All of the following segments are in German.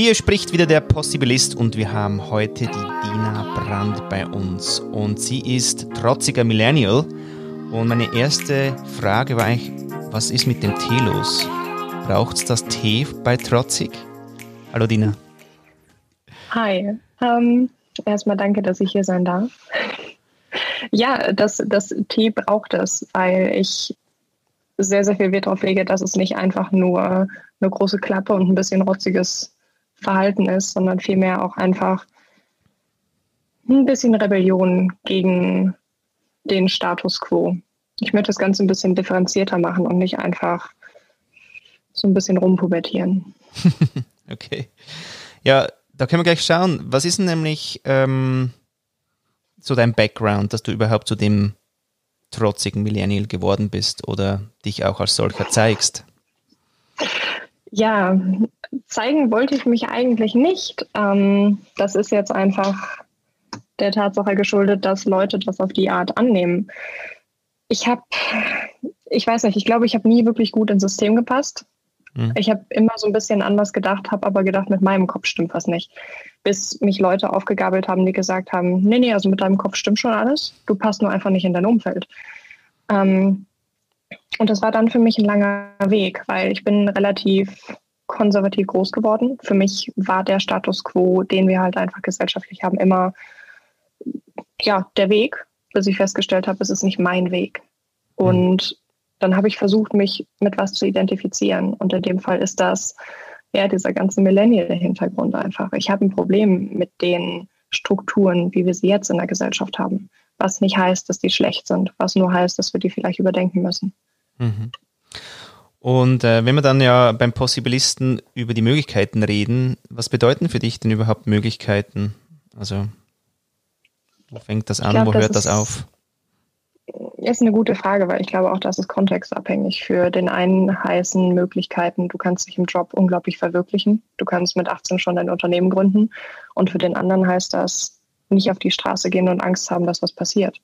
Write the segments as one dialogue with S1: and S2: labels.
S1: Hier spricht wieder der Possibilist und wir haben heute die Dina Brand bei uns. Und sie ist trotziger Millennial. Und meine erste Frage war eigentlich, was ist mit dem Tee los? Braucht es das Tee bei trotzig? Hallo Dina.
S2: Hi. Ähm, erstmal danke, dass ich hier sein darf. Ja, das, das Tee braucht es, weil ich sehr, sehr viel Wert darauf lege, dass es nicht einfach nur eine große Klappe und ein bisschen rotziges Verhalten ist, sondern vielmehr auch einfach ein bisschen Rebellion gegen den Status quo. Ich möchte das Ganze ein bisschen differenzierter machen und nicht einfach so ein bisschen rumpubertieren.
S1: okay. Ja, da können wir gleich schauen. Was ist denn nämlich ähm, so dein Background, dass du überhaupt zu dem trotzigen Millennial geworden bist oder dich auch als solcher zeigst?
S2: Ja, zeigen wollte ich mich eigentlich nicht. Ähm, das ist jetzt einfach der Tatsache geschuldet, dass Leute das auf die Art annehmen. Ich habe, ich weiß nicht, ich glaube, ich habe nie wirklich gut ins System gepasst. Mhm. Ich habe immer so ein bisschen anders gedacht, habe aber gedacht, mit meinem Kopf stimmt was nicht. Bis mich Leute aufgegabelt haben, die gesagt haben, nee, nee, also mit deinem Kopf stimmt schon alles, du passt nur einfach nicht in dein Umfeld. Ähm, und das war dann für mich ein langer Weg, weil ich bin relativ konservativ groß geworden. Für mich war der Status quo, den wir halt einfach gesellschaftlich haben, immer ja der Weg, bis ich festgestellt habe, es ist nicht mein Weg. Und dann habe ich versucht, mich mit was zu identifizieren. Und in dem Fall ist das ja dieser ganze Millennial-Hintergrund einfach. Ich habe ein Problem mit den Strukturen, wie wir sie jetzt in der Gesellschaft haben. Was nicht heißt, dass die schlecht sind, was nur heißt, dass wir die vielleicht überdenken müssen. Mhm.
S1: Und äh, wenn wir dann ja beim Possibilisten über die Möglichkeiten reden, was bedeuten für dich denn überhaupt Möglichkeiten? Also, wo fängt das an, glaub, wo hört das, das auf?
S2: Ist eine gute Frage, weil ich glaube auch, das ist kontextabhängig. Für den einen heißen Möglichkeiten, du kannst dich im Job unglaublich verwirklichen. Du kannst mit 18 schon dein Unternehmen gründen. Und für den anderen heißt das, nicht auf die Straße gehen und Angst haben, dass was passiert.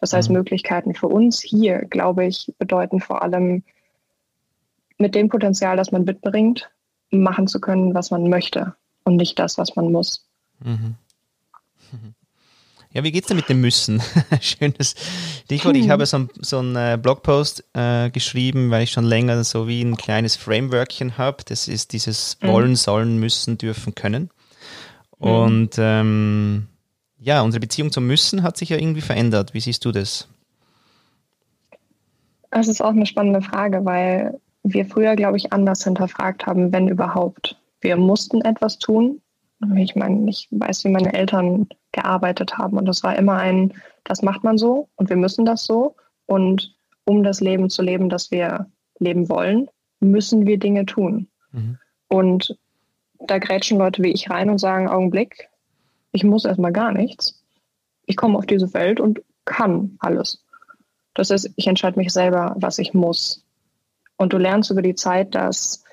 S2: Das heißt, mhm. Möglichkeiten für uns hier, glaube ich, bedeuten vor allem mit dem Potenzial, das man mitbringt, machen zu können, was man möchte und nicht das, was man muss. Mhm.
S1: Ja, wie geht's denn mit dem Müssen? Schönes Stichwort. Ich habe so, so einen äh, Blogpost äh, geschrieben, weil ich schon länger so wie ein kleines Frameworkchen habe. Das ist dieses mhm. Wollen, Sollen, Müssen, Dürfen, Können. Mhm. Und ähm, ja, unsere Beziehung zum Müssen hat sich ja irgendwie verändert. Wie siehst du das?
S2: Das ist auch eine spannende Frage, weil wir früher, glaube ich, anders hinterfragt haben, wenn überhaupt. Wir mussten etwas tun. Ich meine, ich weiß, wie meine Eltern gearbeitet haben. Und das war immer ein, das macht man so und wir müssen das so. Und um das Leben zu leben, das wir leben wollen, müssen wir Dinge tun. Mhm. Und da grätschen Leute wie ich rein und sagen, Augenblick, ich muss erstmal gar nichts. Ich komme auf diese Welt und kann alles. Das heißt, ich entscheide mich selber, was ich muss. Und du lernst über die Zeit, dass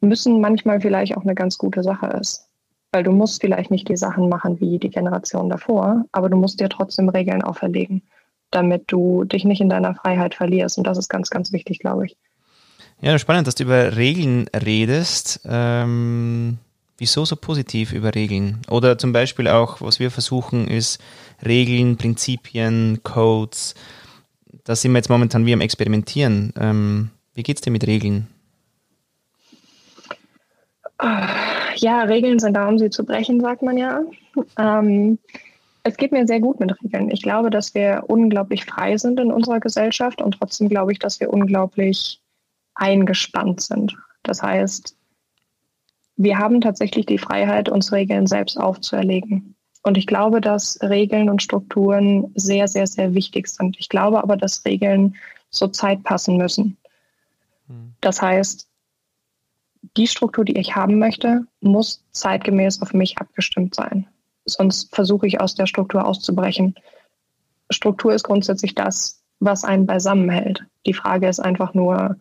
S2: müssen manchmal vielleicht auch eine ganz gute Sache ist. Weil du musst vielleicht nicht die Sachen machen wie die Generation davor, aber du musst dir trotzdem Regeln auferlegen, damit du dich nicht in deiner Freiheit verlierst. Und das ist ganz, ganz wichtig, glaube ich.
S1: Ja, spannend, dass du über Regeln redest. Ähm, wieso so positiv über Regeln? Oder zum Beispiel auch, was wir versuchen, ist Regeln, Prinzipien, Codes. Da sind wir jetzt momentan wie am Experimentieren. Ähm, wie es dir mit Regeln?
S2: Ja, Regeln sind da, um sie zu brechen, sagt man ja. Ähm, es geht mir sehr gut mit Regeln. Ich glaube, dass wir unglaublich frei sind in unserer Gesellschaft und trotzdem glaube ich, dass wir unglaublich eingespannt sind. Das heißt, wir haben tatsächlich die Freiheit, uns Regeln selbst aufzuerlegen. Und ich glaube, dass Regeln und Strukturen sehr, sehr, sehr wichtig sind. Ich glaube aber, dass Regeln zur Zeit passen müssen. Hm. Das heißt, die Struktur, die ich haben möchte, muss zeitgemäß auf mich abgestimmt sein. Sonst versuche ich aus der Struktur auszubrechen. Struktur ist grundsätzlich das, was einen beisammen hält. Die Frage ist einfach nur,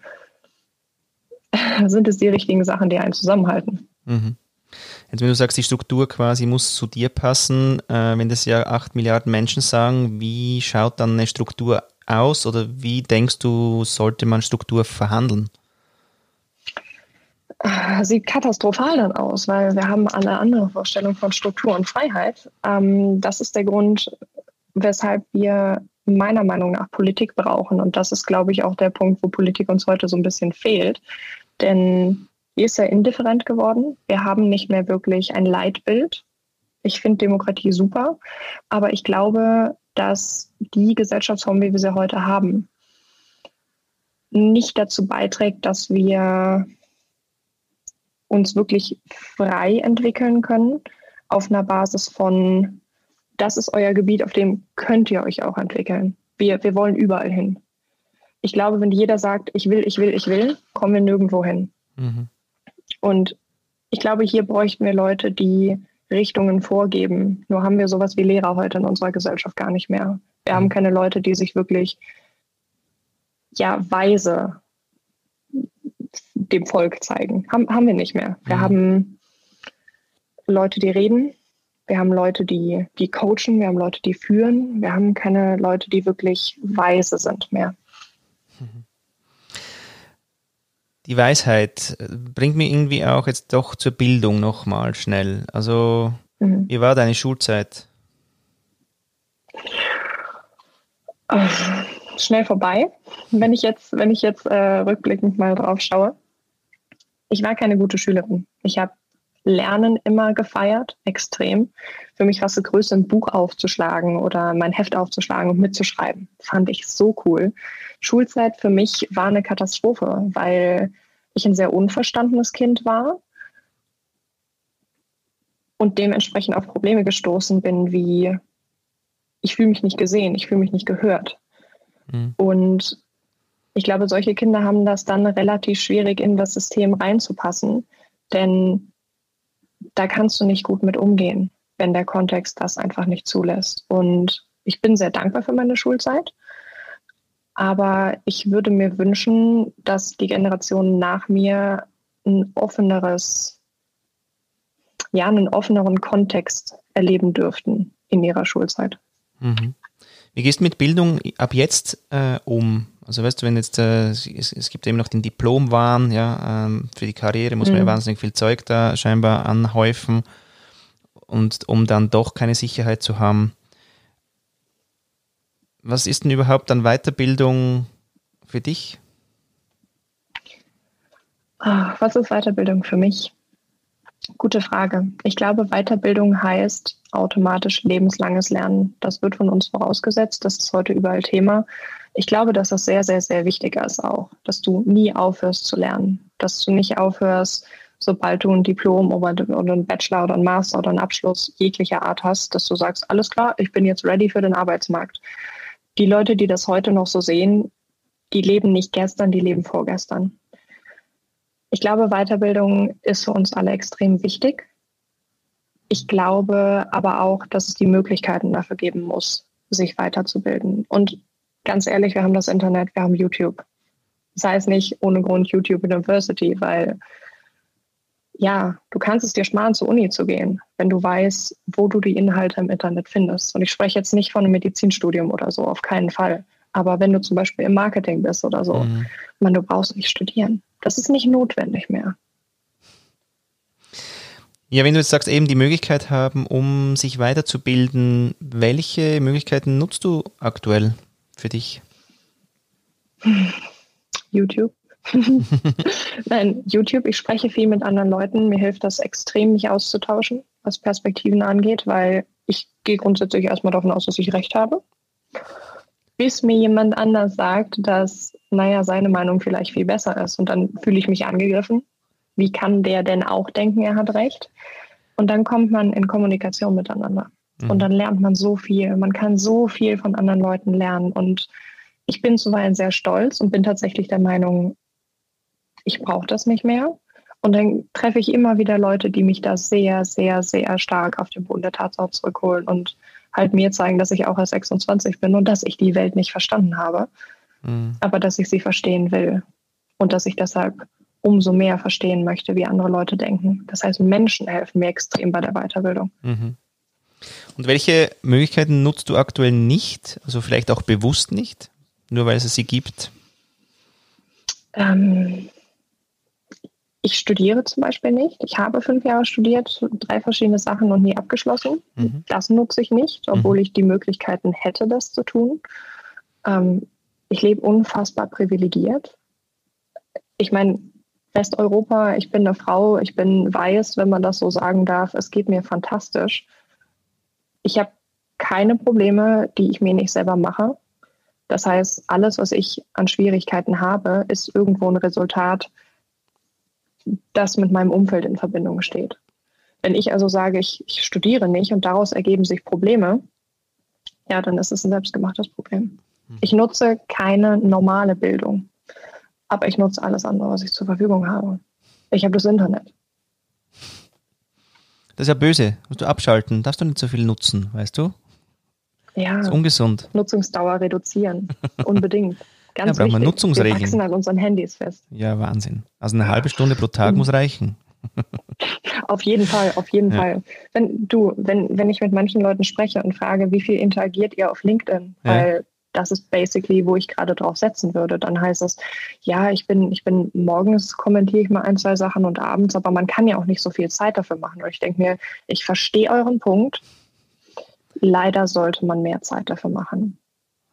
S2: sind es die richtigen Sachen, die einen zusammenhalten? Mhm.
S1: Jetzt, wenn du sagst, die Struktur quasi muss zu dir passen, äh, wenn das ja acht Milliarden Menschen sagen, wie schaut dann eine Struktur aus oder wie denkst du, sollte man Struktur verhandeln?
S2: äh, sieht katastrophal dann aus, weil wir haben alle andere Vorstellungen von Struktur und Freiheit. Ähm, das ist der Grund, weshalb wir meiner Meinung nach Politik brauchen. Und das ist, glaube ich, auch der Punkt, wo Politik uns heute so ein bisschen fehlt. Denn die ist ja indifferent geworden. Wir haben nicht mehr wirklich ein Leitbild. Ich finde Demokratie super, aber ich glaube, dass die Gesellschaftsform, wie wir sie heute haben, nicht dazu beiträgt, dass wir uns wirklich frei entwickeln können auf einer Basis von, das ist euer Gebiet, auf dem könnt ihr euch auch entwickeln. Wir, wir wollen überall hin. Ich glaube, wenn jeder sagt, ich will, ich will, ich will, kommen wir nirgendwo hin. Mhm. Und ich glaube, hier bräuchten wir Leute, die Richtungen vorgeben. Nur haben wir sowas wie Lehrer heute in unserer Gesellschaft gar nicht mehr. Wir haben mhm. keine Leute, die sich wirklich ja weise dem Volk zeigen. Haben, haben wir nicht mehr. Wir mhm. haben Leute, die reden. Wir haben Leute, die, die coachen. Wir haben Leute, die führen. Wir haben keine Leute, die wirklich weise sind mehr. Mhm.
S1: Die Weisheit bringt mich irgendwie auch jetzt doch zur Bildung nochmal schnell. Also, mhm. wie war deine Schulzeit?
S2: schnell vorbei, wenn ich jetzt, wenn ich jetzt äh, rückblickend mal drauf schaue. Ich war keine gute Schülerin. Ich habe Lernen immer gefeiert, extrem. Für mich war es das Größte, ein Buch aufzuschlagen oder mein Heft aufzuschlagen und mitzuschreiben. Fand ich so cool. Schulzeit für mich war eine Katastrophe, weil ich ein sehr unverstandenes Kind war und dementsprechend auf Probleme gestoßen bin, wie ich fühle mich nicht gesehen, ich fühle mich nicht gehört. Mhm. Und ich glaube, solche Kinder haben das dann relativ schwierig in das System reinzupassen, denn da kannst du nicht gut mit umgehen, wenn der Kontext das einfach nicht zulässt. Und ich bin sehr dankbar für meine Schulzeit, aber ich würde mir wünschen, dass die Generationen nach mir ein offeneres, ja, einen offeneren Kontext erleben dürften in ihrer Schulzeit. Mhm.
S1: Wie gehst du mit Bildung ab jetzt äh, um? Also weißt du, wenn jetzt, äh, es, es, gibt eben noch den Diplomwahn, ja, ähm, für die Karriere muss man ja mhm. wahnsinnig viel Zeug da scheinbar anhäufen und um dann doch keine Sicherheit zu haben. Was ist denn überhaupt an Weiterbildung für dich?
S2: Ah, was ist Weiterbildung für mich? Gute Frage. Ich glaube, Weiterbildung heißt automatisch lebenslanges Lernen. Das wird von uns vorausgesetzt. Das ist heute überall Thema. Ich glaube, dass das sehr, sehr, sehr wichtig ist auch, dass du nie aufhörst zu lernen, dass du nicht aufhörst, sobald du ein Diplom oder einen Bachelor oder einen Master oder einen Abschluss jeglicher Art hast, dass du sagst, alles klar, ich bin jetzt ready für den Arbeitsmarkt. Die Leute, die das heute noch so sehen, die leben nicht gestern, die leben vorgestern. Ich glaube, Weiterbildung ist für uns alle extrem wichtig. Ich glaube aber auch, dass es die Möglichkeiten dafür geben muss, sich weiterzubilden. Und ganz ehrlich, wir haben das Internet, wir haben YouTube. Das heißt nicht ohne Grund YouTube University, weil ja, du kannst es dir sparen, zur Uni zu gehen, wenn du weißt, wo du die Inhalte im Internet findest. Und ich spreche jetzt nicht von einem Medizinstudium oder so, auf keinen Fall. Aber wenn du zum Beispiel im Marketing bist oder so, mhm. man, du brauchst nicht studieren. Das ist nicht notwendig mehr.
S1: Ja, wenn du jetzt sagst, eben die Möglichkeit haben, um sich weiterzubilden, welche Möglichkeiten nutzt du aktuell für dich?
S2: YouTube. Nein, YouTube, ich spreche viel mit anderen Leuten. Mir hilft das extrem, mich auszutauschen, was Perspektiven angeht, weil ich gehe grundsätzlich erstmal davon aus, dass ich recht habe bis mir jemand anders sagt, dass, naja, seine Meinung vielleicht viel besser ist. Und dann fühle ich mich angegriffen. Wie kann der denn auch denken, er hat recht? Und dann kommt man in Kommunikation miteinander. Mhm. Und dann lernt man so viel. Man kann so viel von anderen Leuten lernen. Und ich bin zuweilen sehr stolz und bin tatsächlich der Meinung, ich brauche das nicht mehr. Und dann treffe ich immer wieder Leute, die mich da sehr, sehr, sehr stark auf den Boden der Tatsache zurückholen und halt mir zeigen, dass ich auch erst 26 bin und dass ich die Welt nicht verstanden habe, mhm. aber dass ich sie verstehen will und dass ich deshalb umso mehr verstehen möchte, wie andere Leute denken. Das heißt, Menschen helfen mir extrem bei der Weiterbildung. Mhm.
S1: Und welche Möglichkeiten nutzt du aktuell nicht, also vielleicht auch bewusst nicht, nur weil es sie gibt?
S2: Ähm, ich studiere zum Beispiel nicht. Ich habe fünf Jahre studiert, drei verschiedene Sachen und nie abgeschlossen. Mhm. Das nutze ich nicht, obwohl mhm. ich die Möglichkeiten hätte, das zu tun. Ähm, ich lebe unfassbar privilegiert. Ich meine, Westeuropa, ich bin eine Frau, ich bin weiß, wenn man das so sagen darf. Es geht mir fantastisch. Ich habe keine Probleme, die ich mir nicht selber mache. Das heißt, alles, was ich an Schwierigkeiten habe, ist irgendwo ein Resultat, das mit meinem Umfeld in Verbindung steht. Wenn ich also sage, ich, ich studiere nicht und daraus ergeben sich Probleme, ja, dann ist es ein selbstgemachtes Problem. Hm. Ich nutze keine normale Bildung, aber ich nutze alles andere, was ich zur Verfügung habe. Ich habe das Internet.
S1: Das ist ja böse. Musst du abschalten. Darfst du nicht so viel nutzen, weißt du?
S2: Ja.
S1: Das ist ungesund.
S2: Nutzungsdauer reduzieren. Unbedingt.
S1: Ganz ja, brauchen wir Nutzungsregeln. Wir
S2: wachsen an unseren Handys fest.
S1: Ja, Wahnsinn. Also eine halbe Stunde pro Tag muss reichen.
S2: Auf jeden Fall, auf jeden ja. Fall. Wenn du, wenn, wenn ich mit manchen Leuten spreche und frage, wie viel interagiert ihr auf LinkedIn, ja. weil das ist basically, wo ich gerade drauf setzen würde, dann heißt es, ja, ich bin, ich bin morgens kommentiere ich mal ein, zwei Sachen und abends, aber man kann ja auch nicht so viel Zeit dafür machen. Und ich denke mir, ich verstehe euren Punkt. Leider sollte man mehr Zeit dafür machen.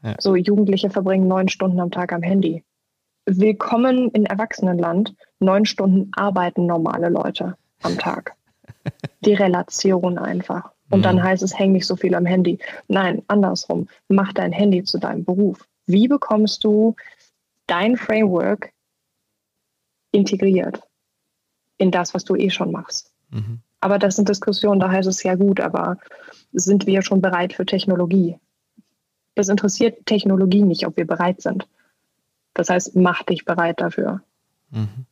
S2: Ja. So Jugendliche verbringen neun Stunden am Tag am Handy. Willkommen in Erwachsenenland. Neun Stunden arbeiten normale Leute am Tag. Die Relation einfach. Und mhm. dann heißt es, häng nicht so viel am Handy. Nein, andersrum. Mach dein Handy zu deinem Beruf. Wie bekommst du dein Framework integriert in das, was du eh schon machst? Mhm. Aber das sind Diskussionen, da heißt es ja gut, aber sind wir schon bereit für Technologie? Das interessiert Technologie nicht, ob wir bereit sind. Das heißt, mach dich bereit dafür.
S1: Mhm.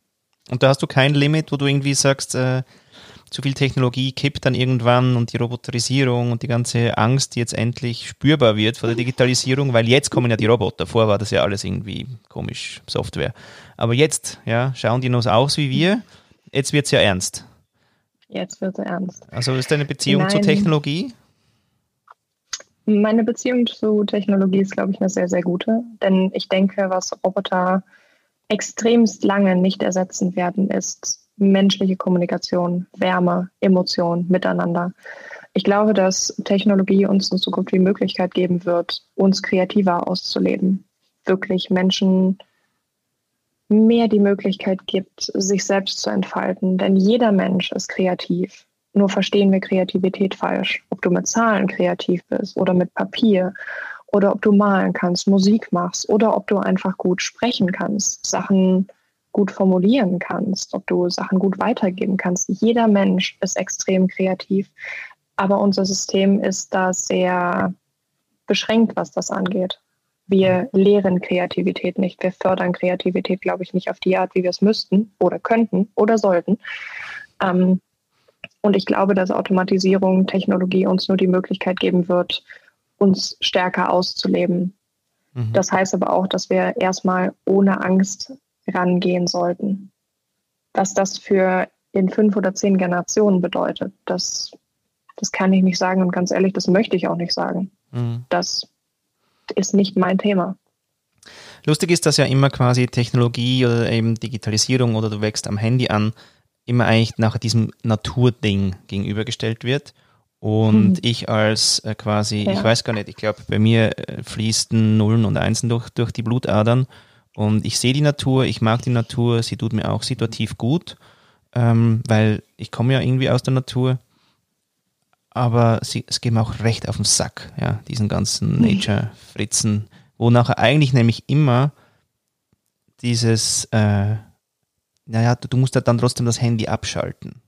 S1: Und da hast du kein Limit, wo du irgendwie sagst, äh, zu viel Technologie kippt dann irgendwann und die Roboterisierung und die ganze Angst, die jetzt endlich spürbar wird vor der Digitalisierung, weil jetzt kommen ja die Roboter. Vorher war das ja alles irgendwie komisch, Software. Aber jetzt, ja, schauen die noch aus wie wir. Jetzt wird es ja ernst.
S2: Jetzt wird es ernst.
S1: Also ist deine Beziehung Nein. zur Technologie?
S2: Meine Beziehung zu Technologie ist, glaube ich, eine sehr, sehr gute. Denn ich denke, was Roboter extremst lange nicht ersetzen werden, ist menschliche Kommunikation, Wärme, Emotion, Miteinander. Ich glaube, dass Technologie uns in Zukunft die Möglichkeit geben wird, uns kreativer auszuleben. Wirklich Menschen mehr die Möglichkeit gibt, sich selbst zu entfalten. Denn jeder Mensch ist kreativ. Nur verstehen wir Kreativität falsch. Ob du mit Zahlen kreativ bist oder mit Papier oder ob du malen kannst, Musik machst oder ob du einfach gut sprechen kannst, Sachen gut formulieren kannst, ob du Sachen gut weitergeben kannst. Jeder Mensch ist extrem kreativ, aber unser System ist da sehr beschränkt, was das angeht. Wir lehren Kreativität nicht. Wir fördern Kreativität, glaube ich, nicht auf die Art, wie wir es müssten oder könnten oder sollten. Ähm, und ich glaube, dass Automatisierung, Technologie uns nur die Möglichkeit geben wird, uns stärker auszuleben. Mhm. Das heißt aber auch, dass wir erstmal ohne Angst rangehen sollten. Was das für in fünf oder zehn Generationen bedeutet, das, das kann ich nicht sagen und ganz ehrlich, das möchte ich auch nicht sagen. Mhm. Das ist nicht mein Thema.
S1: Lustig ist, dass ja immer quasi Technologie oder eben Digitalisierung oder du wächst am Handy an, immer eigentlich nach diesem Naturding gegenübergestellt wird. Und mhm. ich als äh, quasi, ja. ich weiß gar nicht, ich glaube, bei mir äh, fließen Nullen und Einsen durch, durch die Blutadern. Und ich sehe die Natur, ich mag die Natur, sie tut mir auch situativ gut, ähm, weil ich komme ja irgendwie aus der Natur. Aber sie, es geht mir auch recht auf den Sack, ja, diesen ganzen mhm. Nature-Fritzen, wo nachher eigentlich nämlich immer dieses, äh, naja, du, du musst ja dann trotzdem das Handy abschalten.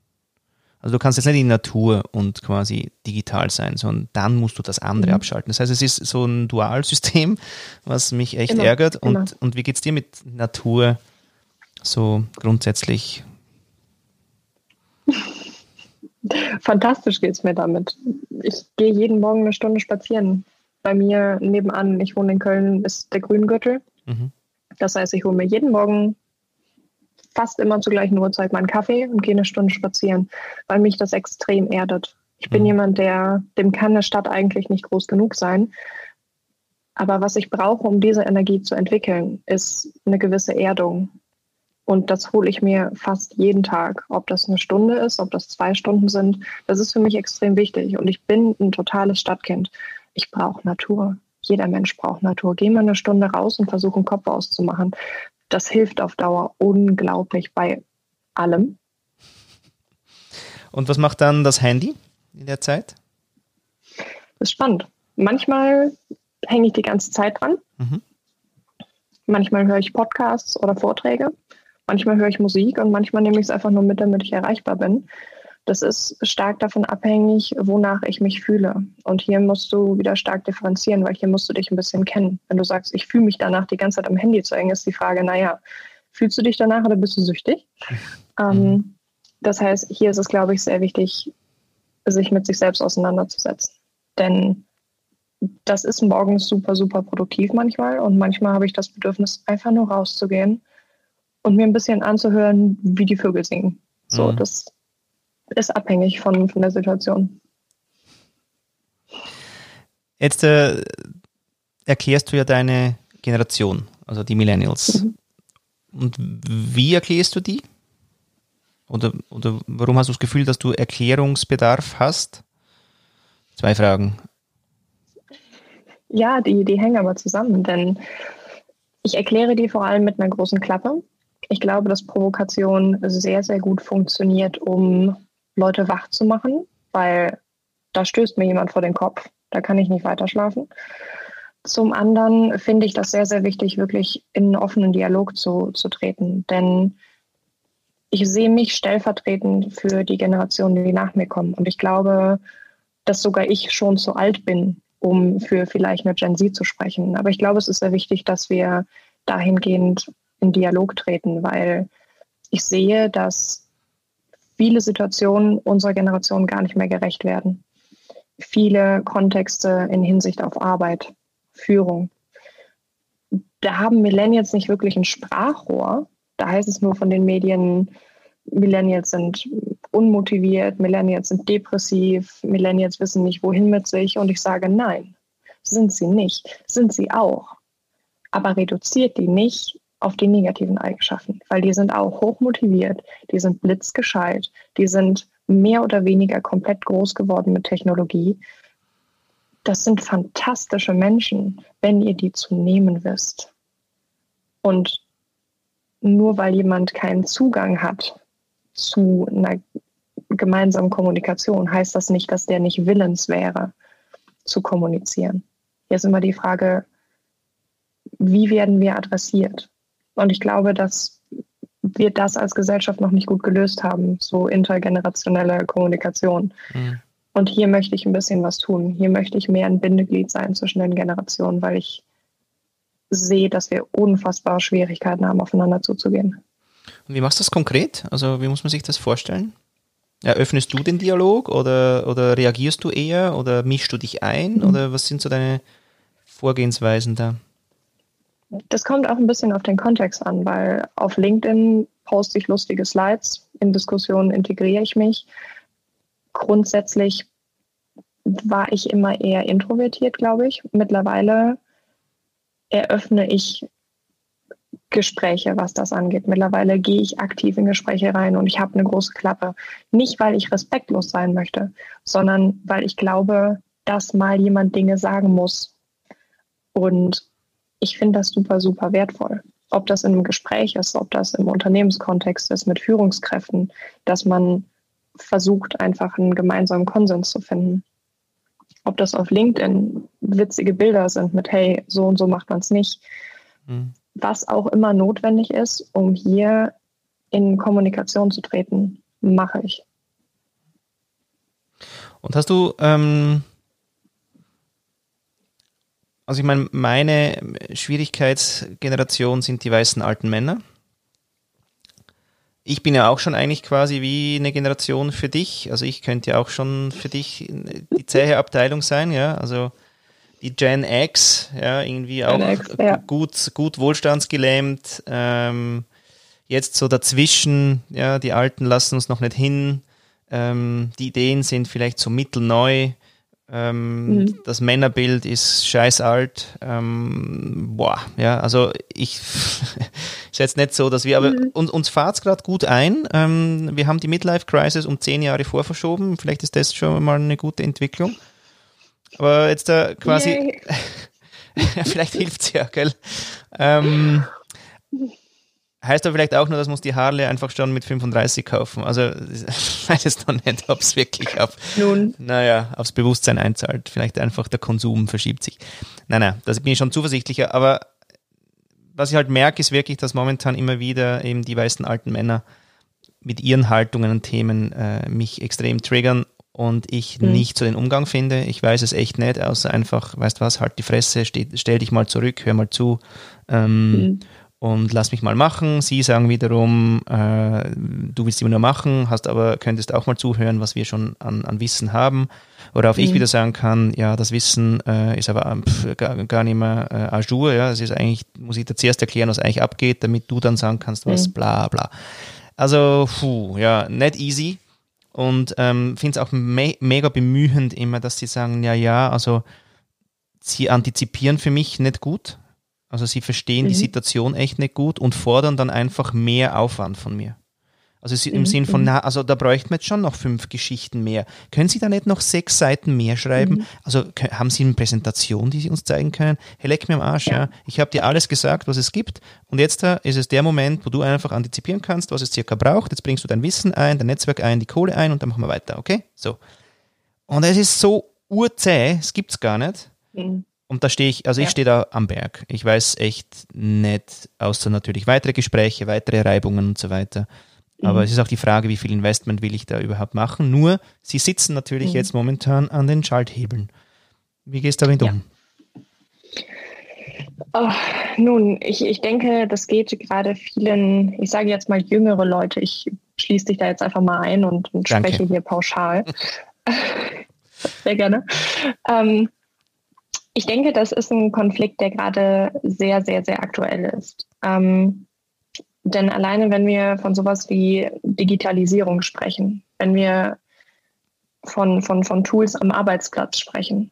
S1: Also du kannst jetzt nicht in die Natur und quasi digital sein, sondern dann musst du das andere mhm. abschalten. Das heißt, es ist so ein Dualsystem, was mich echt immer, ärgert. Und, und wie geht es dir mit Natur so grundsätzlich?
S2: Fantastisch geht es mir damit. Ich gehe jeden Morgen eine Stunde spazieren. Bei mir nebenan, ich wohne in Köln, ist der Grüngürtel. Mhm. Das heißt, ich hole mir jeden Morgen fast immer zur gleichen Uhrzeit meinen Kaffee und gehe eine Stunde spazieren, weil mich das extrem erdet. Ich bin mhm. jemand, der, dem kann eine Stadt eigentlich nicht groß genug sein. Aber was ich brauche, um diese Energie zu entwickeln, ist eine gewisse Erdung. Und das hole ich mir fast jeden Tag. Ob das eine Stunde ist, ob das zwei Stunden sind, das ist für mich extrem wichtig. Und ich bin ein totales Stadtkind. Ich brauche Natur. Jeder Mensch braucht Natur. Geh mal eine Stunde raus und versuche einen Kopf auszumachen. Das hilft auf Dauer unglaublich bei allem.
S1: Und was macht dann das Handy in der Zeit?
S2: Das ist spannend. Manchmal hänge ich die ganze Zeit dran. Mhm. Manchmal höre ich Podcasts oder Vorträge. Manchmal höre ich Musik und manchmal nehme ich es einfach nur mit, damit ich erreichbar bin. Das ist stark davon abhängig, wonach ich mich fühle. Und hier musst du wieder stark differenzieren, weil hier musst du dich ein bisschen kennen. Wenn du sagst, ich fühle mich danach, die ganze Zeit am Handy zu hängen, ist die Frage, naja, fühlst du dich danach oder bist du süchtig? Mhm. Ähm, das heißt, hier ist es, glaube ich, sehr wichtig, sich mit sich selbst auseinanderzusetzen. Denn das ist morgens super, super produktiv manchmal und manchmal habe ich das Bedürfnis, einfach nur rauszugehen und mir ein bisschen anzuhören, wie die Vögel singen. So, mhm. das ist abhängig von, von der Situation.
S1: Jetzt äh, erklärst du ja deine Generation, also die Millennials. Mhm. Und wie erklärst du die? Oder, oder warum hast du das Gefühl, dass du Erklärungsbedarf hast? Zwei Fragen.
S2: Ja, die, die hängen aber zusammen, denn ich erkläre die vor allem mit einer großen Klappe. Ich glaube, dass Provokation sehr, sehr gut funktioniert, um Leute wach zu machen, weil da stößt mir jemand vor den Kopf. Da kann ich nicht weiter schlafen. Zum anderen finde ich das sehr, sehr wichtig, wirklich in einen offenen Dialog zu, zu treten. Denn ich sehe mich stellvertretend für die Generationen, die nach mir kommen. Und ich glaube, dass sogar ich schon zu alt bin, um für vielleicht eine Gen Z zu sprechen. Aber ich glaube, es ist sehr wichtig, dass wir dahingehend in Dialog treten, weil ich sehe, dass viele Situationen unserer Generation gar nicht mehr gerecht werden. Viele Kontexte in Hinsicht auf Arbeit, Führung. Da haben Millennials nicht wirklich ein Sprachrohr. Da heißt es nur von den Medien, Millennials sind unmotiviert, Millennials sind depressiv, Millennials wissen nicht, wohin mit sich. Und ich sage, nein, sind sie nicht. Sind sie auch. Aber reduziert die nicht auf die negativen Eigenschaften, weil die sind auch hochmotiviert, die sind blitzgescheit, die sind mehr oder weniger komplett groß geworden mit Technologie. Das sind fantastische Menschen, wenn ihr die zu nehmen wisst. Und nur weil jemand keinen Zugang hat zu einer gemeinsamen Kommunikation, heißt das nicht, dass der nicht willens wäre, zu kommunizieren. Hier ist immer die Frage, wie werden wir adressiert? Und ich glaube, dass wir das als Gesellschaft noch nicht gut gelöst haben, so intergenerationelle Kommunikation. Mhm. Und hier möchte ich ein bisschen was tun. Hier möchte ich mehr ein Bindeglied sein zwischen den Generationen, weil ich sehe, dass wir unfassbare Schwierigkeiten haben, aufeinander zuzugehen.
S1: Und wie machst du das konkret? Also wie muss man sich das vorstellen? Eröffnest du den Dialog oder, oder reagierst du eher oder mischst du dich ein mhm. oder was sind so deine Vorgehensweisen da?
S2: Das kommt auch ein bisschen auf den Kontext an, weil auf LinkedIn poste ich lustige Slides, in Diskussionen integriere ich mich. Grundsätzlich war ich immer eher introvertiert, glaube ich. Mittlerweile eröffne ich Gespräche, was das angeht. Mittlerweile gehe ich aktiv in Gespräche rein und ich habe eine große Klappe. Nicht, weil ich respektlos sein möchte, sondern weil ich glaube, dass mal jemand Dinge sagen muss. Und ich finde das super, super wertvoll. Ob das in einem Gespräch ist, ob das im Unternehmenskontext ist, mit Führungskräften, dass man versucht, einfach einen gemeinsamen Konsens zu finden. Ob das auf LinkedIn witzige Bilder sind mit, hey, so und so macht man es nicht. Mhm. Was auch immer notwendig ist, um hier in Kommunikation zu treten, mache ich.
S1: Und hast du ähm, also ich meine, meine Schwierigkeitsgeneration sind die weißen alten Männer. Ich bin ja auch schon eigentlich quasi wie eine Generation für dich. Also ich könnte ja auch schon für dich die zähe Abteilung sein, ja. Also die Gen X, ja, irgendwie auch X, ja. gut, gut wohlstandsgelähmt. Ähm, jetzt so dazwischen, ja, die Alten lassen uns noch nicht hin. Ähm, die Ideen sind vielleicht so mittelneu Ähm, mhm. Das Männerbild ist scheiß alt. Ähm, boah, ja, also ich ist jetzt nicht so, dass wir, aber mhm. uns, uns fahrt es gerade gut ein. Ähm, wir haben die Midlife Crisis um zehn Jahre vorverschoben. Vielleicht ist das schon mal eine gute Entwicklung. Aber jetzt da quasi, vielleicht hilft es ja, gell? Heißt aber vielleicht auch nur, dass man die Harley einfach schon mit 35 kaufen. Also ich weiß es noch nicht, ob es wirklich auf, Nun. Naja, aufs Bewusstsein einzahlt. Vielleicht einfach der Konsum verschiebt sich. Nein, nein, da bin ich schon zuversichtlicher. Aber was ich halt merke, ist wirklich, dass momentan immer wieder eben die weißen alten Männer mit ihren Haltungen und Themen äh, mich extrem triggern und ich mhm. nicht so den Umgang finde. Ich weiß es echt nicht, außer einfach, weißt was, halt die Fresse, steh, stell dich mal zurück, hör mal zu. Ähm, mhm und lass mich mal machen. Sie sagen wiederum, äh, du willst immer nur machen, hast aber könntest auch mal zuhören, was wir schon an, an Wissen haben. Oder auch mhm. ich wieder sagen kann, ja, das Wissen äh, ist aber ähm, pff, gar, gar nicht mehr äh, à jour, ja, es ist eigentlich, muss ich dir zuerst erklären, was eigentlich abgeht, damit du dann sagen kannst, was mhm. bla bla. Also, puh, ja, nicht easy. Und ähm, finde es auch me mega bemühend immer, dass sie sagen, ja, ja, also sie antizipieren für mich nicht gut. Also sie verstehen mhm. die Situation echt nicht gut und fordern dann einfach mehr Aufwand von mir. Also im mhm. Sinn von, mhm. na, also da bräuchten wir jetzt schon noch fünf Geschichten mehr. Können Sie da nicht noch sechs Seiten mehr schreiben? Mhm. Also haben Sie eine Präsentation, die Sie uns zeigen können? Hey, leck mir am Arsch, ja. ja. Ich habe dir alles gesagt, was es gibt. Und jetzt da ist es der Moment, wo du einfach antizipieren kannst, was es circa braucht. Jetzt bringst du dein Wissen ein, dein Netzwerk ein, die Kohle ein und dann machen wir weiter, okay? So. Und es ist so urzäh, es gibt's gar nicht. Mhm. Und da stehe ich, also ich stehe da am Berg. Ich weiß echt nicht, außer natürlich weitere Gespräche, weitere Reibungen und so weiter. Aber mhm. es ist auch die Frage, wie viel Investment will ich da überhaupt machen. Nur, sie sitzen natürlich mhm. jetzt momentan an den Schalthebeln. Wie gehst du damit ja. um?
S2: Oh, nun, ich, ich denke, das geht gerade vielen, ich sage jetzt mal jüngere Leute, ich schließe dich da jetzt einfach mal ein und, und spreche hier pauschal. Sehr gerne. Ähm, ich denke, das ist ein Konflikt, der gerade sehr, sehr, sehr aktuell ist. Ähm, denn alleine, wenn wir von sowas wie Digitalisierung sprechen, wenn wir von, von, von Tools am Arbeitsplatz sprechen,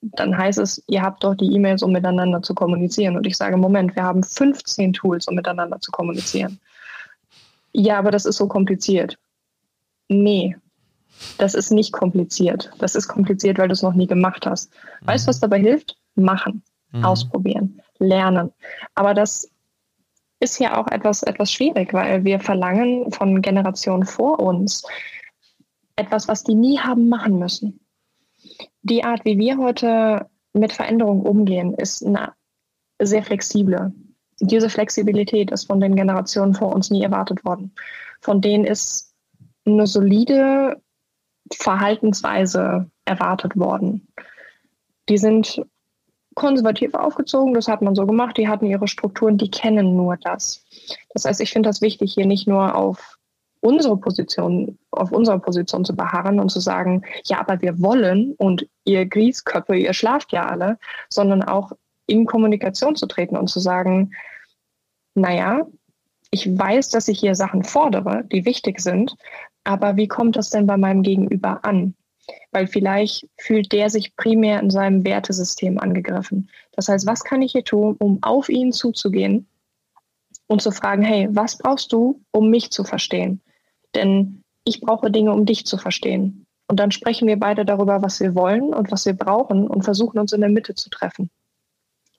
S2: dann heißt es, ihr habt doch die E-Mails, um miteinander zu kommunizieren. Und ich sage, Moment, wir haben 15 Tools, um miteinander zu kommunizieren. Ja, aber das ist so kompliziert. Nee, das ist nicht kompliziert. Das ist kompliziert, weil du es noch nie gemacht hast. Mhm. Weißt du, was dabei hilft? Machen, mhm. ausprobieren, lernen. Aber das ist ja auch etwas, etwas schwierig, weil wir verlangen von Generationen vor uns etwas, was die nie haben machen müssen. Die Art, wie wir heute mit Veränderungen umgehen, ist eine sehr flexible. Diese Flexibilität ist von den Generationen vor uns nie erwartet worden. Von denen ist eine solide Verhaltensweise erwartet worden. Die sind konservativ aufgezogen, das hat man so gemacht, die hatten ihre Strukturen, die kennen nur das. Das heißt, ich finde das wichtig, hier nicht nur auf unsere Position, auf unserer Position zu beharren und zu sagen, ja, aber wir wollen und ihr Griesköpfe, ihr schlaft ja alle, sondern auch in Kommunikation zu treten und zu sagen, naja, ich weiß, dass ich hier Sachen fordere, die wichtig sind, aber wie kommt das denn bei meinem Gegenüber an? Weil vielleicht fühlt der sich primär in seinem Wertesystem angegriffen. Das heißt, was kann ich hier tun, um auf ihn zuzugehen und zu fragen, hey, was brauchst du, um mich zu verstehen? Denn ich brauche Dinge, um dich zu verstehen. Und dann sprechen wir beide darüber, was wir wollen und was wir brauchen und versuchen uns in der Mitte zu treffen.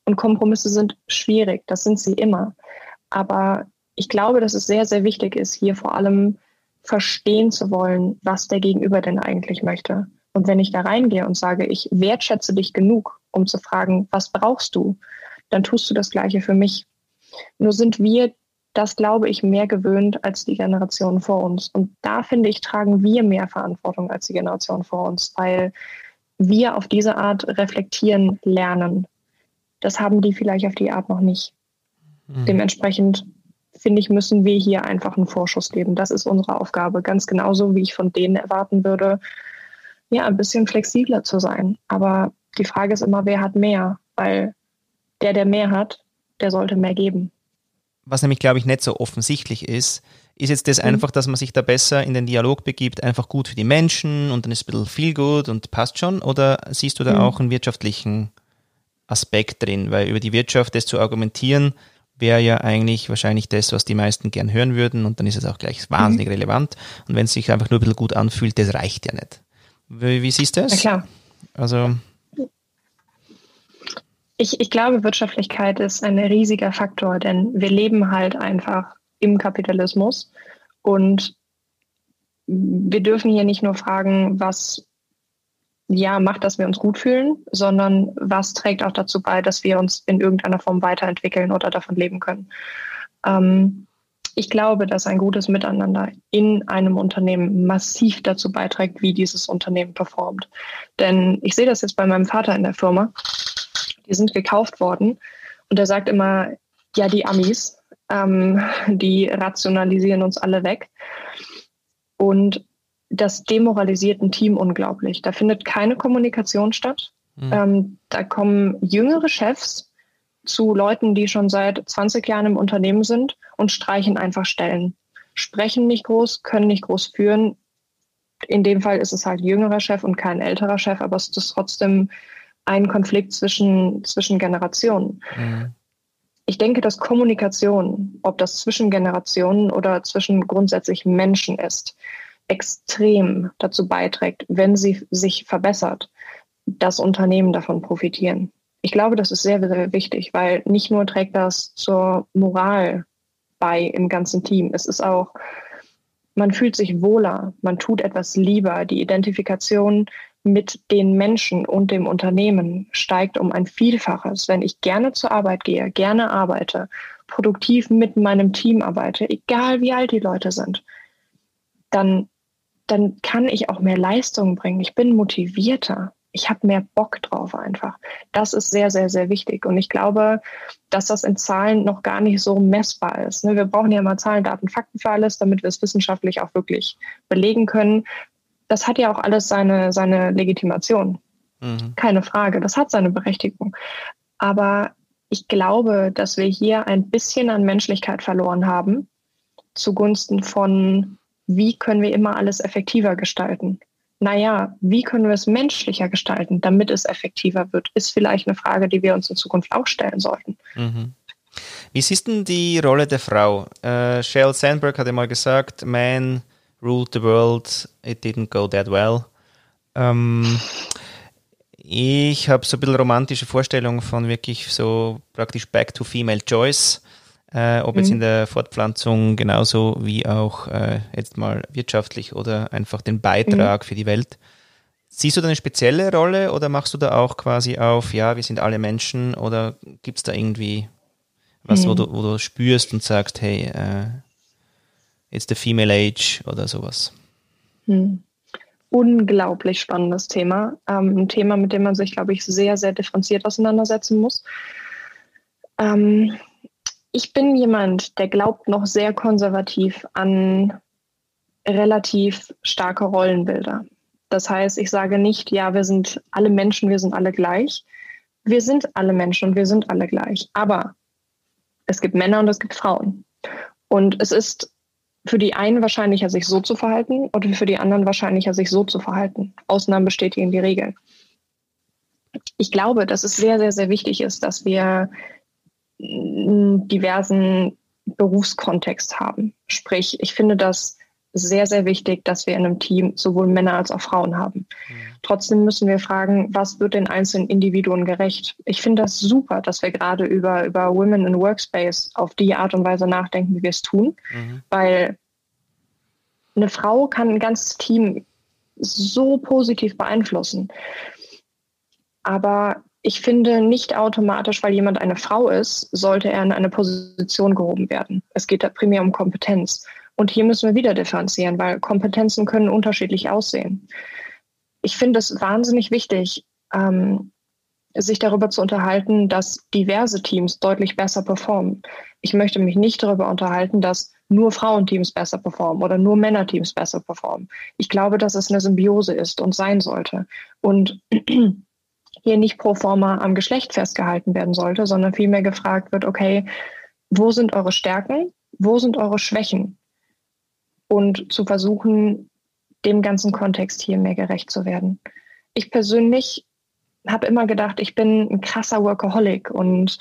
S2: Und Kompromisse sind schwierig, das sind sie immer. Aber ich glaube, dass es sehr, sehr wichtig ist, hier vor allem verstehen zu wollen, was der Gegenüber denn eigentlich möchte. Und wenn ich da reingehe und sage, ich wertschätze dich genug, um zu fragen, was brauchst du, dann tust du das Gleiche für mich. Nur sind wir das, glaube ich, mehr gewöhnt als die Generation vor uns. Und da finde ich, tragen wir mehr Verantwortung als die Generation vor uns, weil wir auf diese Art reflektieren lernen. Das haben die vielleicht auf die Art noch nicht. Mhm. Dementsprechend finde ich, müssen wir hier einfach einen Vorschuss geben. Das ist unsere Aufgabe. Ganz genauso, wie ich von denen erwarten würde, ja, ein bisschen flexibler zu sein. Aber die Frage ist immer, wer hat mehr? Weil der, der mehr hat, der sollte mehr geben.
S1: Was nämlich, glaube ich, nicht so offensichtlich ist, Ist jetzt das mhm. einfach, dass man sich da besser in den Dialog begibt, einfach gut für die Menschen und dann ist ein bisschen viel gut und passt schon? Oder siehst du da mhm. auch einen wirtschaftlichen Aspekt drin? Weil über die Wirtschaft das zu argumentieren, wäre ja eigentlich wahrscheinlich das, was die meisten gern hören würden und dann ist es auch gleich wahnsinnig mhm. relevant. Und wenn es sich einfach nur ein bisschen gut anfühlt, das reicht ja nicht. Wie, wie siehst du das?
S2: Ja, klar.
S1: Also.
S2: Ich, ich glaube, Wirtschaftlichkeit ist ein riesiger Faktor, denn wir leben halt einfach im Kapitalismus und wir dürfen hier nicht nur fragen, was ja macht, dass wir uns gut fühlen, sondern was trägt auch dazu bei, dass wir uns in irgendeiner Form weiterentwickeln oder davon leben können. Ähm, ich glaube, dass ein gutes Miteinander in einem Unternehmen massiv dazu beiträgt, wie dieses Unternehmen performt. Denn ich sehe das jetzt bei meinem Vater in der Firma. Die sind gekauft worden und er sagt immer, ja, die Amis, ähm, die rationalisieren uns alle weg. Und das demoralisiert ein Team unglaublich. Da findet keine Kommunikation statt. Mhm. Ähm, da kommen jüngere Chefs zu Leuten, die schon seit 20 Jahren im Unternehmen sind und streichen einfach Stellen. Sprechen nicht groß, können nicht groß führen. In dem Fall ist es halt jüngerer Chef und kein älterer Chef, aber es ist trotzdem ein Konflikt zwischen, zwischen Generationen. Mhm. Ich denke, dass Kommunikation, ob das zwischen Generationen oder zwischen grundsätzlich Menschen ist, extrem dazu beiträgt, wenn sie sich verbessert, dass Unternehmen davon profitieren. Ich glaube, das ist sehr, sehr wichtig, weil nicht nur trägt das zur Moral bei im ganzen Team, es ist auch, man fühlt sich wohler, man tut etwas lieber. Die Identifikation mit den Menschen und dem Unternehmen steigt um ein Vielfaches. Wenn ich gerne zur Arbeit gehe, gerne arbeite, produktiv mit meinem Team arbeite, egal wie alt die Leute sind, dann dann kann ich auch mehr Leistung bringen. Ich bin motivierter. Ich habe mehr Bock drauf einfach. Das ist sehr, sehr, sehr wichtig. Und ich glaube, dass das in Zahlen noch gar nicht so messbar ist. Ne? Wir brauchen ja mal Zahlen, Daten, Fakten für alles, damit wir es wissenschaftlich auch wirklich belegen können. Das hat ja auch alles seine, seine Legitimation. Mhm. Keine Frage. Das hat seine Berechtigung. Aber ich glaube, dass wir hier ein bisschen an Menschlichkeit verloren haben zugunsten von wie können wir immer alles effektiver gestalten? Naja, wie können wir es menschlicher gestalten, damit es effektiver wird, ist vielleicht eine Frage, die wir uns in Zukunft auch stellen sollten. Mhm.
S1: Wie siehst du die Rolle der Frau? Äh, Sheryl Sandberg hat ja mal gesagt, man ruled the world, it didn't go that well. Ähm, ich habe so ein bisschen romantische Vorstellungen von wirklich so praktisch back to female choice äh, ob mhm. jetzt in der Fortpflanzung genauso wie auch äh, jetzt mal wirtschaftlich oder einfach den Beitrag mhm. für die Welt. Siehst du da eine spezielle Rolle oder machst du da auch quasi auf, ja, wir sind alle Menschen oder gibt es da irgendwie was, mhm. wo, du, wo du spürst und sagst, hey, äh, it's the female age oder sowas?
S2: Mhm. Unglaublich spannendes Thema. Ähm, ein Thema, mit dem man sich, glaube ich, sehr, sehr differenziert auseinandersetzen muss. Ähm, ich bin jemand, der glaubt noch sehr konservativ an relativ starke Rollenbilder. Das heißt, ich sage nicht, ja, wir sind alle Menschen, wir sind alle gleich. Wir sind alle Menschen und wir sind alle gleich. Aber es gibt Männer und es gibt Frauen. Und es ist für die einen wahrscheinlicher, sich so zu verhalten und für die anderen wahrscheinlicher, sich so zu verhalten. Ausnahmen bestätigen die Regel. Ich glaube, dass es sehr, sehr, sehr wichtig ist, dass wir diversen Berufskontext haben. Sprich, ich finde das sehr, sehr wichtig, dass wir in einem Team sowohl Männer als auch Frauen haben. Mhm. Trotzdem müssen wir fragen, was wird den einzelnen Individuen gerecht? Ich finde das super, dass wir gerade über, über Women in Workspace auf die Art und Weise nachdenken, wie wir es tun, mhm. weil eine Frau kann ein ganzes Team so positiv beeinflussen. Aber ich finde nicht automatisch, weil jemand eine Frau ist, sollte er in eine Position gehoben werden. Es geht da primär um Kompetenz. Und hier müssen wir wieder differenzieren, weil Kompetenzen können unterschiedlich aussehen. Ich finde es wahnsinnig wichtig, ähm, sich darüber zu unterhalten, dass diverse Teams deutlich besser performen. Ich möchte mich nicht darüber unterhalten, dass nur Frauenteams besser performen oder nur Männerteams besser performen. Ich glaube, dass es eine Symbiose ist und sein sollte. Und hier nicht pro forma am Geschlecht festgehalten werden sollte, sondern vielmehr gefragt wird, okay, wo sind eure Stärken? Wo sind eure Schwächen? und zu versuchen, dem ganzen Kontext hier mehr gerecht zu werden. Ich persönlich habe immer gedacht, ich bin ein krasser Workaholic und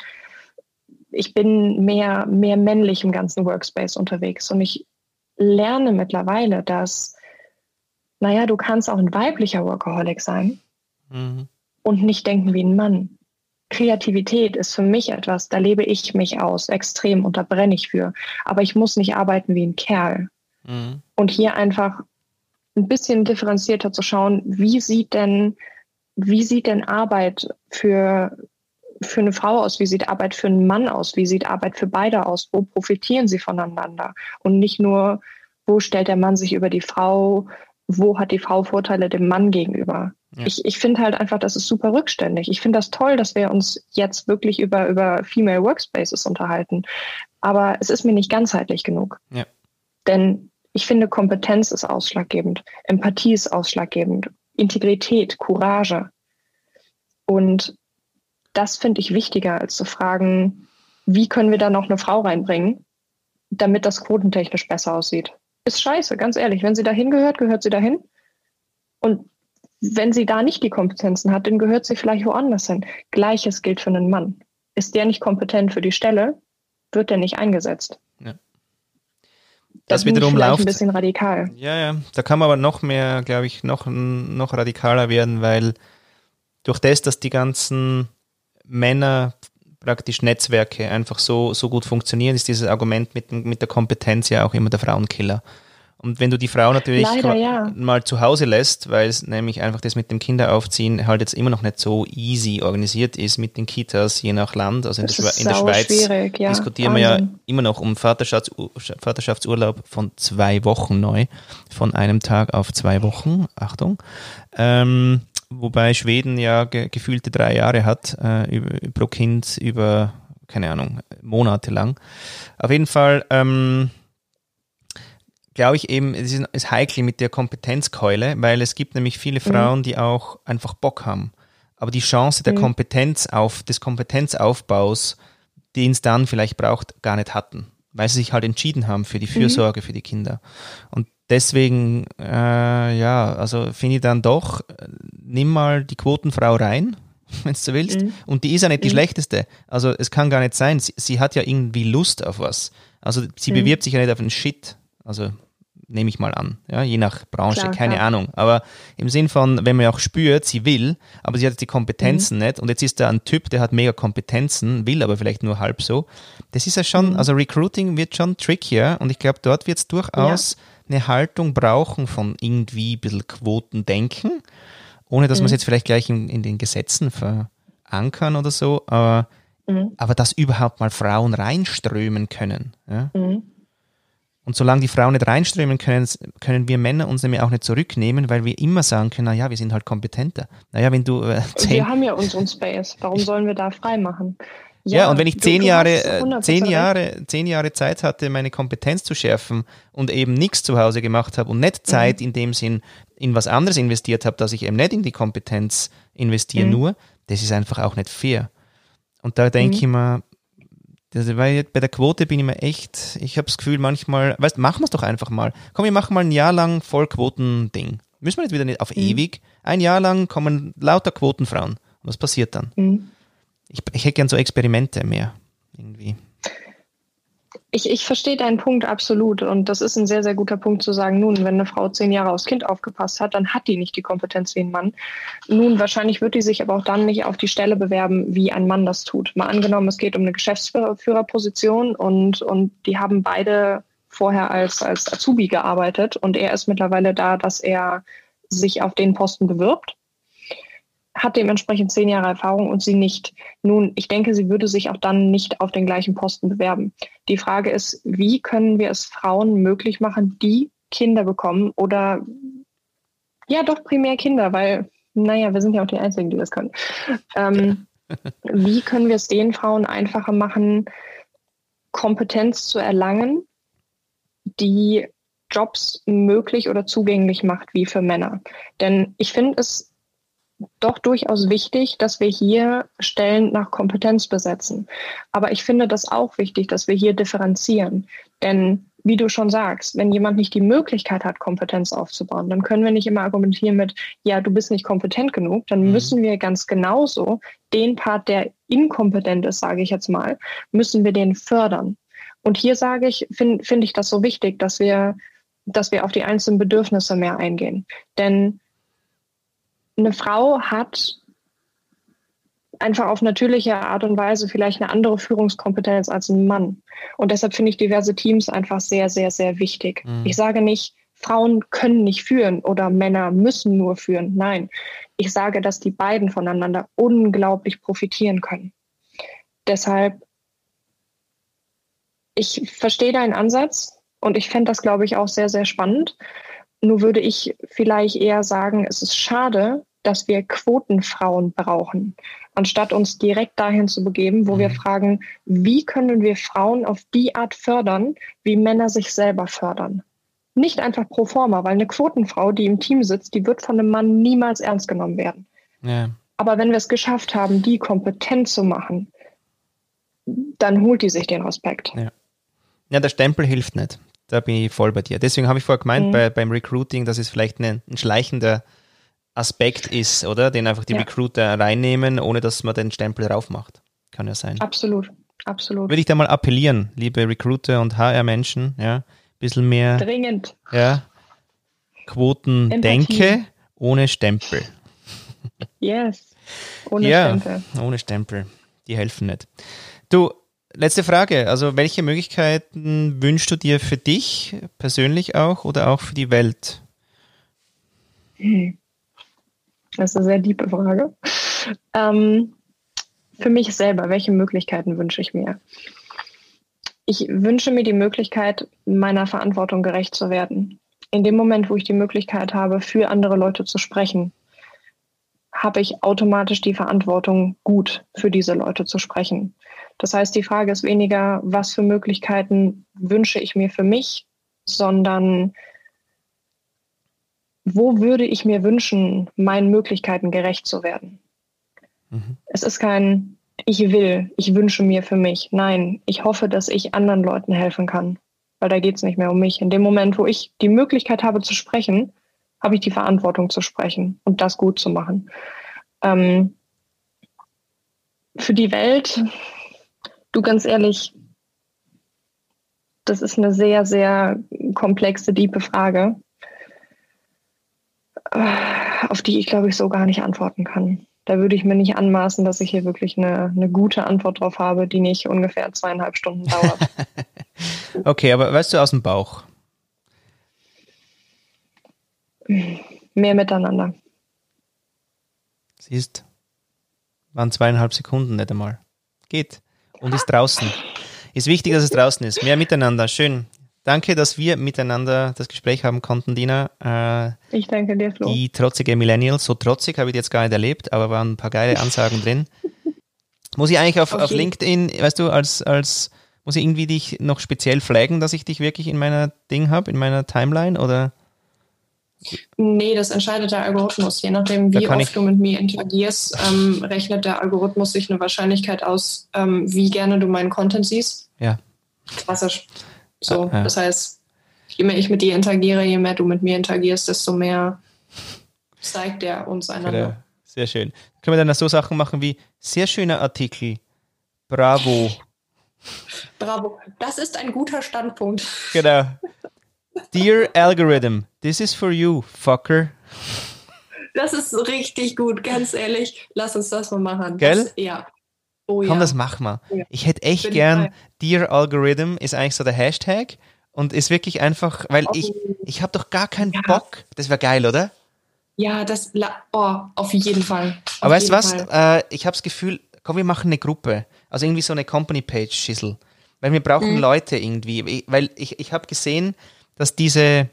S2: ich bin mehr, mehr männlich im ganzen Workspace unterwegs. Und ich lerne mittlerweile, dass, naja, du kannst auch ein weiblicher Workaholic sein mhm. Und nicht denken wie ein Mann. Kreativität ist für mich etwas, da lebe ich mich aus, extrem und da brenne ich für. Aber ich muss nicht arbeiten wie ein Kerl. Mhm. Und hier einfach ein bisschen differenzierter zu schauen, wie sieht denn, wie sieht denn Arbeit für, für eine Frau aus? Wie sieht Arbeit für einen Mann aus? Wie sieht Arbeit für beide aus? Wo profitieren sie voneinander? Und nicht nur, wo stellt der Mann sich über die Frau? Wo hat die Frau Vorteile dem Mann gegenüber? Ja. Ich, ich finde halt einfach, das ist super rückständig. Ich finde das toll, dass wir uns jetzt wirklich über, über Female Workspaces unterhalten. Aber es ist mir nicht ganzheitlich genug. Ja. Denn ich finde, Kompetenz ist ausschlaggebend, Empathie ist ausschlaggebend, Integrität, Courage. Und das finde ich wichtiger, als zu fragen, wie können wir da noch eine Frau reinbringen, damit das quotentechnisch besser aussieht. Ist scheiße, ganz ehrlich. Wenn sie dahin gehört, gehört sie dahin. Und wenn sie da nicht die Kompetenzen hat, dann gehört sie vielleicht woanders hin. Gleiches gilt für einen Mann. Ist der nicht kompetent für die Stelle, wird der nicht eingesetzt. Ja
S1: das wiederum läuft.
S2: ein bisschen radikal.
S1: Ja, ja. Da kann man aber noch mehr, glaube ich, noch, noch radikaler werden, weil durch das, dass die ganzen Männer praktisch Netzwerke einfach so, so gut funktionieren, ist dieses Argument mit, mit der Kompetenz ja auch immer der Frauenkiller. Und wenn du die Frau natürlich
S2: Leider, ja.
S1: mal zu Hause lässt, weil es nämlich einfach das mit dem Kinderaufziehen halt jetzt immer noch nicht so easy organisiert ist mit den Kitas, je nach Land. Also in, der, in der, Schweiz ja. diskutieren Wahnsinn. wir ja immer noch um Vaterschafts Vaterschaftsurlaub von zwei Wochen neu, von einem Tag auf zwei Wochen, Achtung. Ähm, wobei Schweden ja ge gefühlte drei Jahre hat, äh, über, pro Kind über, keine Ahnung, Monate lang. Auf jeden Fall, ähm, glaube ich eben, es ist, ist heikel mit der Kompetenzkeule, weil es gibt nämlich viele mhm. Frauen, die auch einfach Bock haben. Aber die Chance der mhm. Kompetenz auf, des Kompetenzaufbaus, den es dann vielleicht braucht, gar nicht hatten. Weil sie sich halt entschieden haben für die mhm. Fürsorge mhm. für die Kinder. Und deswegen, äh, ja, also finde ich dann doch, nimm mal die Quotenfrau rein, wenn du so willst. Mhm. Und die ist ja nicht die mhm. schlechteste. Also es kann gar nicht sein. Sie, sie, hat ja irgendwie Lust auf was. Also sie mhm. bewirbt sich ja nicht auf einen Shit. Also nehme ich mal an, ja, je nach Branche, klar, keine klar. Ahnung. Aber im Sinn von, wenn man auch spürt, sie will, aber sie hat die Kompetenzen mhm. nicht und jetzt ist da ein Typ, der hat mega Kompetenzen, will aber vielleicht nur halb so. Das ist ja schon, mhm. also Recruiting wird schon trickier und ich glaube, dort wird es durchaus ja. eine Haltung brauchen von irgendwie ein bisschen Quotendenken, ohne dass mhm. man es jetzt vielleicht gleich in, in, den Gesetzen verankern oder so, aber, mhm. aber dass überhaupt mal Frauen reinströmen können. Ja? Und solange die Frauen nicht reinströmen können, können wir Männer uns nämlich auch nicht zurücknehmen, weil wir immer sagen können, naja, wir sind halt kompetenter. Naja, wenn du
S2: äh, Wir haben ja unseren Space. Warum sollen wir da frei machen?
S1: Ja, ja und wenn ich zehn Jahre, äh, zehn Jahre, zehn Jahre Zeit hatte, meine Kompetenz zu schärfen und eben nichts zu Hause gemacht habe und nicht mhm. Zeit mhm. in dem Sinn in was anderes investiert habe, dass ich eben nicht in die Kompetenz investiere mhm. nur, das ist einfach auch nicht fair. Und da denke mhm. ich mir, also, weil bei der Quote bin ich mir echt, ich habe das Gefühl manchmal, weißt, machen wir es doch einfach mal. Komm, wir machen mal ein Jahr lang Vollquoten-Ding. Müssen wir jetzt wieder nicht auf mhm. ewig. Ein Jahr lang kommen lauter Quotenfrauen. Was passiert dann? Mhm. Ich, ich hätte gern so Experimente mehr. Irgendwie.
S2: Ich, ich verstehe deinen Punkt absolut und das ist ein sehr, sehr guter Punkt zu sagen, nun, wenn eine Frau zehn Jahre aufs Kind aufgepasst hat, dann hat die nicht die Kompetenz wie ein Mann. Nun, wahrscheinlich wird die sich aber auch dann nicht auf die Stelle bewerben, wie ein Mann das tut. Mal angenommen, es geht um eine Geschäftsführerposition und, und die haben beide vorher als, als Azubi gearbeitet und er ist mittlerweile da, dass er sich auf den Posten bewirbt hat dementsprechend zehn Jahre Erfahrung und sie nicht. Nun, ich denke, sie würde sich auch dann nicht auf den gleichen Posten bewerben. Die Frage ist, wie können wir es Frauen möglich machen, die Kinder bekommen oder ja, doch primär Kinder, weil, naja, wir sind ja auch die Einzigen, die das können. Ähm, wie können wir es den Frauen einfacher machen, Kompetenz zu erlangen, die Jobs möglich oder zugänglich macht wie für Männer? Denn ich finde es doch durchaus wichtig, dass wir hier Stellen nach Kompetenz besetzen. Aber ich finde das auch wichtig, dass wir hier differenzieren. Denn wie du schon sagst, wenn jemand nicht die Möglichkeit hat, Kompetenz aufzubauen, dann können wir nicht immer argumentieren mit, ja, du bist nicht kompetent genug. Dann mhm. müssen wir ganz genauso den Part, der inkompetent ist, sage ich jetzt mal, müssen wir den fördern. Und hier sage ich, finde find ich das so wichtig, dass wir, dass wir auf die einzelnen Bedürfnisse mehr eingehen. Denn eine Frau hat einfach auf natürliche Art und Weise vielleicht eine andere Führungskompetenz als ein Mann. Und deshalb finde ich diverse Teams einfach sehr, sehr, sehr wichtig. Mhm. Ich sage nicht, Frauen können nicht führen oder Männer müssen nur führen. Nein, ich sage, dass die beiden voneinander unglaublich profitieren können. Deshalb, ich verstehe deinen Ansatz und ich fände das, glaube ich, auch sehr, sehr spannend. Nur würde ich vielleicht eher sagen, es ist schade, dass wir Quotenfrauen brauchen, anstatt uns direkt dahin zu begeben, wo mhm. wir fragen, wie können wir Frauen auf die Art fördern, wie Männer sich selber fördern. Nicht einfach pro forma, weil eine Quotenfrau, die im Team sitzt, die wird von einem Mann niemals ernst genommen werden. Ja. Aber wenn wir es geschafft haben, die kompetent zu machen, dann holt die sich den Respekt.
S1: Ja, ja der Stempel hilft nicht. Da bin ich voll bei dir. Deswegen habe ich vorher gemeint, mhm. bei, beim Recruiting, das ist vielleicht ein, ein schleichender Aspekt ist, oder? Den einfach die ja. Recruiter reinnehmen, ohne dass man den Stempel drauf macht. Kann ja sein.
S2: Absolut, absolut.
S1: Würde ich da mal appellieren, liebe Recruiter und HR-Menschen, ja, ein bisschen mehr.
S2: Dringend.
S1: Ja. Quoten Empathie. denke, ohne Stempel.
S2: Yes. Ohne
S1: ja,
S2: Stempel.
S1: Ohne Stempel. Die helfen nicht. Du, letzte Frage. Also, welche Möglichkeiten wünschst du dir für dich persönlich auch oder auch für die Welt?
S2: Das ist eine sehr tiefe Frage. Ähm, für mich selber, welche Möglichkeiten wünsche ich mir? Ich wünsche mir die Möglichkeit, meiner Verantwortung gerecht zu werden. In dem Moment, wo ich die Möglichkeit habe, für andere Leute zu sprechen, habe ich automatisch die Verantwortung, gut für diese Leute zu sprechen. Das heißt, die Frage ist weniger, was für Möglichkeiten wünsche ich mir für mich, sondern wo würde ich mir wünschen, meinen Möglichkeiten gerecht zu werden? Mhm. Es ist kein ich will, ich wünsche mir für mich. Nein, ich hoffe, dass ich anderen Leuten helfen kann, weil da geht es nicht mehr um mich. In dem Moment, wo ich die Möglichkeit habe zu sprechen, habe ich die Verantwortung zu sprechen und das gut zu machen. Ähm, für die Welt, du ganz ehrlich, das ist eine sehr, sehr komplexe, diepe Frage auf die ich, glaube ich, so gar nicht antworten kann. Da würde ich mir nicht anmaßen, dass ich hier wirklich eine, eine gute Antwort drauf habe, die nicht ungefähr zweieinhalb Stunden dauert.
S1: okay, aber weißt du aus dem Bauch?
S2: Mehr miteinander.
S1: Siehst, waren zweieinhalb Sekunden nicht einmal. Geht. Und ist draußen. Ist wichtig, dass es draußen ist. Mehr miteinander. Schön. Danke, dass wir miteinander das Gespräch haben konnten, Dina.
S2: Äh, ich danke dir, Flo.
S1: Die trotzige Millennial, so trotzig habe ich jetzt gar nicht erlebt, aber waren ein paar geile Ansagen drin. Muss ich eigentlich auf, okay. auf LinkedIn, weißt du, als, als, muss ich irgendwie dich noch speziell flaggen, dass ich dich wirklich in meiner Ding habe, in meiner Timeline oder?
S2: Nee, das entscheidet der Algorithmus. Je nachdem, wie oft du mit mir interagierst, ähm, rechnet der Algorithmus sich eine Wahrscheinlichkeit aus, ähm, wie gerne du meinen Content siehst.
S1: Ja.
S2: Klassisch. So, ja. das heißt, je mehr ich mit dir interagiere, je mehr du mit mir interagierst, desto mehr zeigt er uns einander. Genau.
S1: Sehr schön. Können wir dann so Sachen machen wie sehr schöner Artikel. Bravo.
S2: Bravo. Das ist ein guter Standpunkt.
S1: Genau. Dear Algorithm, this is for you, fucker.
S2: Das ist richtig gut, ganz ehrlich. Lass uns das mal machen.
S1: Gell?
S2: Das, ja.
S1: Oh, Komm, ja. das wir. Ja. Ich hätte echt Bin gern, Dear Algorithm ist eigentlich so der Hashtag und ist wirklich einfach, weil oh. ich, ich habe doch gar keinen ja. Bock. Das wäre geil, oder?
S2: Ja, das, oh, auf jeden Fall. Auf
S1: Aber weißt du was? Äh, ich habe das Gefühl, komm, wir machen eine Gruppe. Also irgendwie so eine Company-Page-Schissel. Weil wir brauchen mhm. Leute irgendwie. Weil ich, ich habe gesehen, dass diese,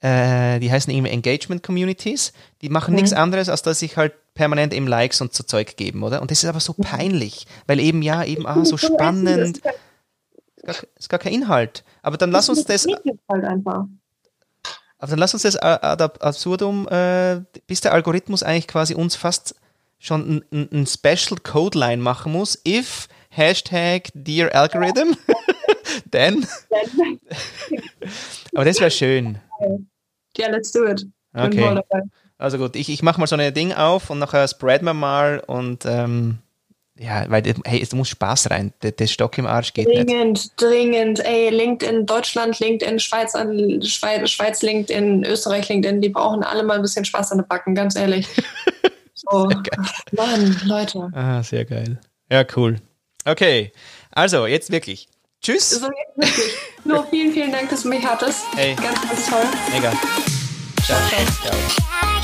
S1: äh, die heißen irgendwie Engagement Communities, die machen mhm. nichts anderes, als dass ich halt permanent eben Likes und so Zeug geben, oder? Und das ist aber so peinlich, weil eben ja, eben, ah, so spannend. Ist gar, ist gar kein Inhalt. Aber dann lass uns das. Halt einfach. Aber dann lass uns das ad absurdum, äh, bis der Algorithmus eigentlich quasi uns fast schon ein, ein Special Code Line machen muss, if Hashtag Dear Algorithm. Dan? Aber das wäre schön.
S2: Ja, let's do it.
S1: Okay. Also gut, ich, ich mache mal so ein Ding auf und nachher spreaden wir mal und ähm, ja, weil hey, es muss Spaß rein. Der, der Stock im Arsch geht
S2: dringend,
S1: nicht.
S2: Dringend, dringend. Ey, LinkedIn Deutschland, LinkedIn Schweiz, Schweiz, Schweiz LinkedIn, Österreich LinkedIn, die brauchen alle mal ein bisschen Spaß an den Backen, ganz ehrlich. So, Mann, Leute.
S1: Ah, sehr geil. Ja, cool. Okay, also jetzt wirklich. Tschüss.
S2: So, jetzt wirklich. Nur vielen, vielen Dank, dass du mich hattest.
S1: Hey.
S2: Ganz, ganz toll.
S1: Mega. Ciao. ciao. ciao.